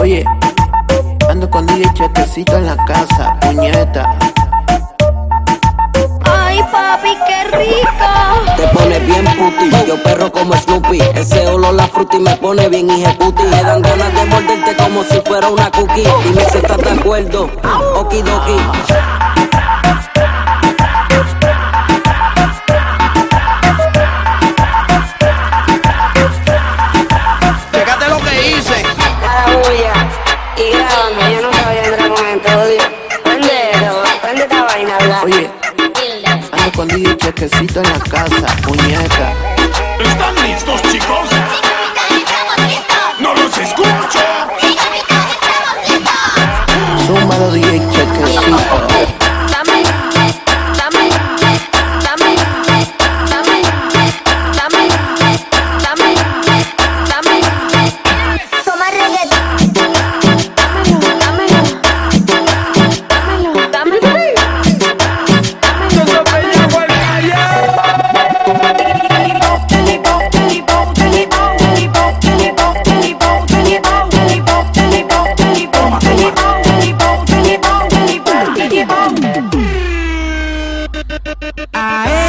Oye, ando con DJ Chequecito en la casa, puñeta. Ay, papi, qué rico. Te pone bien puti, yo perro como Snoopy. Ese olor la fruta y me pone bien hijeputi. Me dan ganas de morderte como si fuera una cookie. Dime si estás de acuerdo, okidoki. Con DJ Chequecito en la casa, puñeta. ¿Están listos, chicos? ¡No los escucho!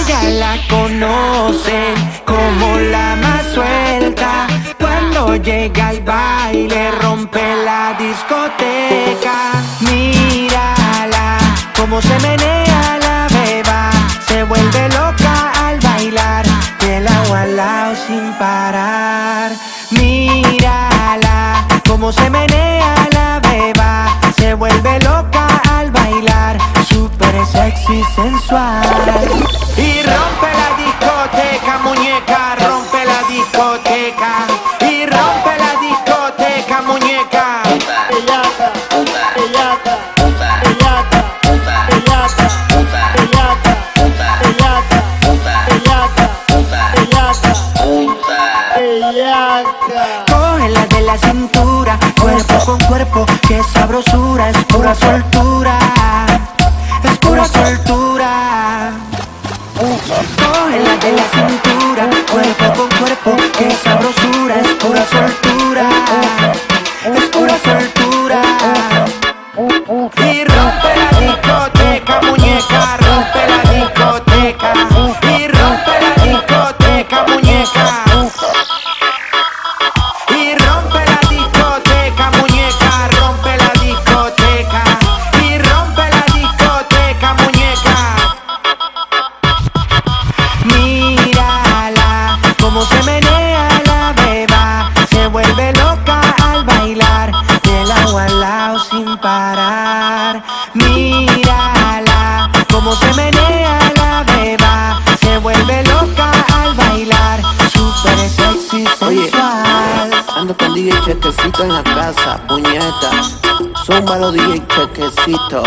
Ella la conocen como la más suelta. Cuando llega al baile rompe la discoteca. Mírala como se menea la beba. Se vuelve loca al bailar. De lado a lado sin parar. Mírala como se menea la beba. Se vuelve loca al bailar. Súper sexy, sensual. Cuerpo cuerpo, que sabrosura, es pura soltura, es pura soltura. Cógela de la cintura, cuerpo con cuerpo, que sabrosura, es pura soltura, es pura soltura. Lado sin parar. Mírala, como se menea la beba. Se vuelve loca al bailar, súper sexy, Oye, sensual. ando con DJ Chequecito en la casa, puñeta. Súmalo DJ Chequecito.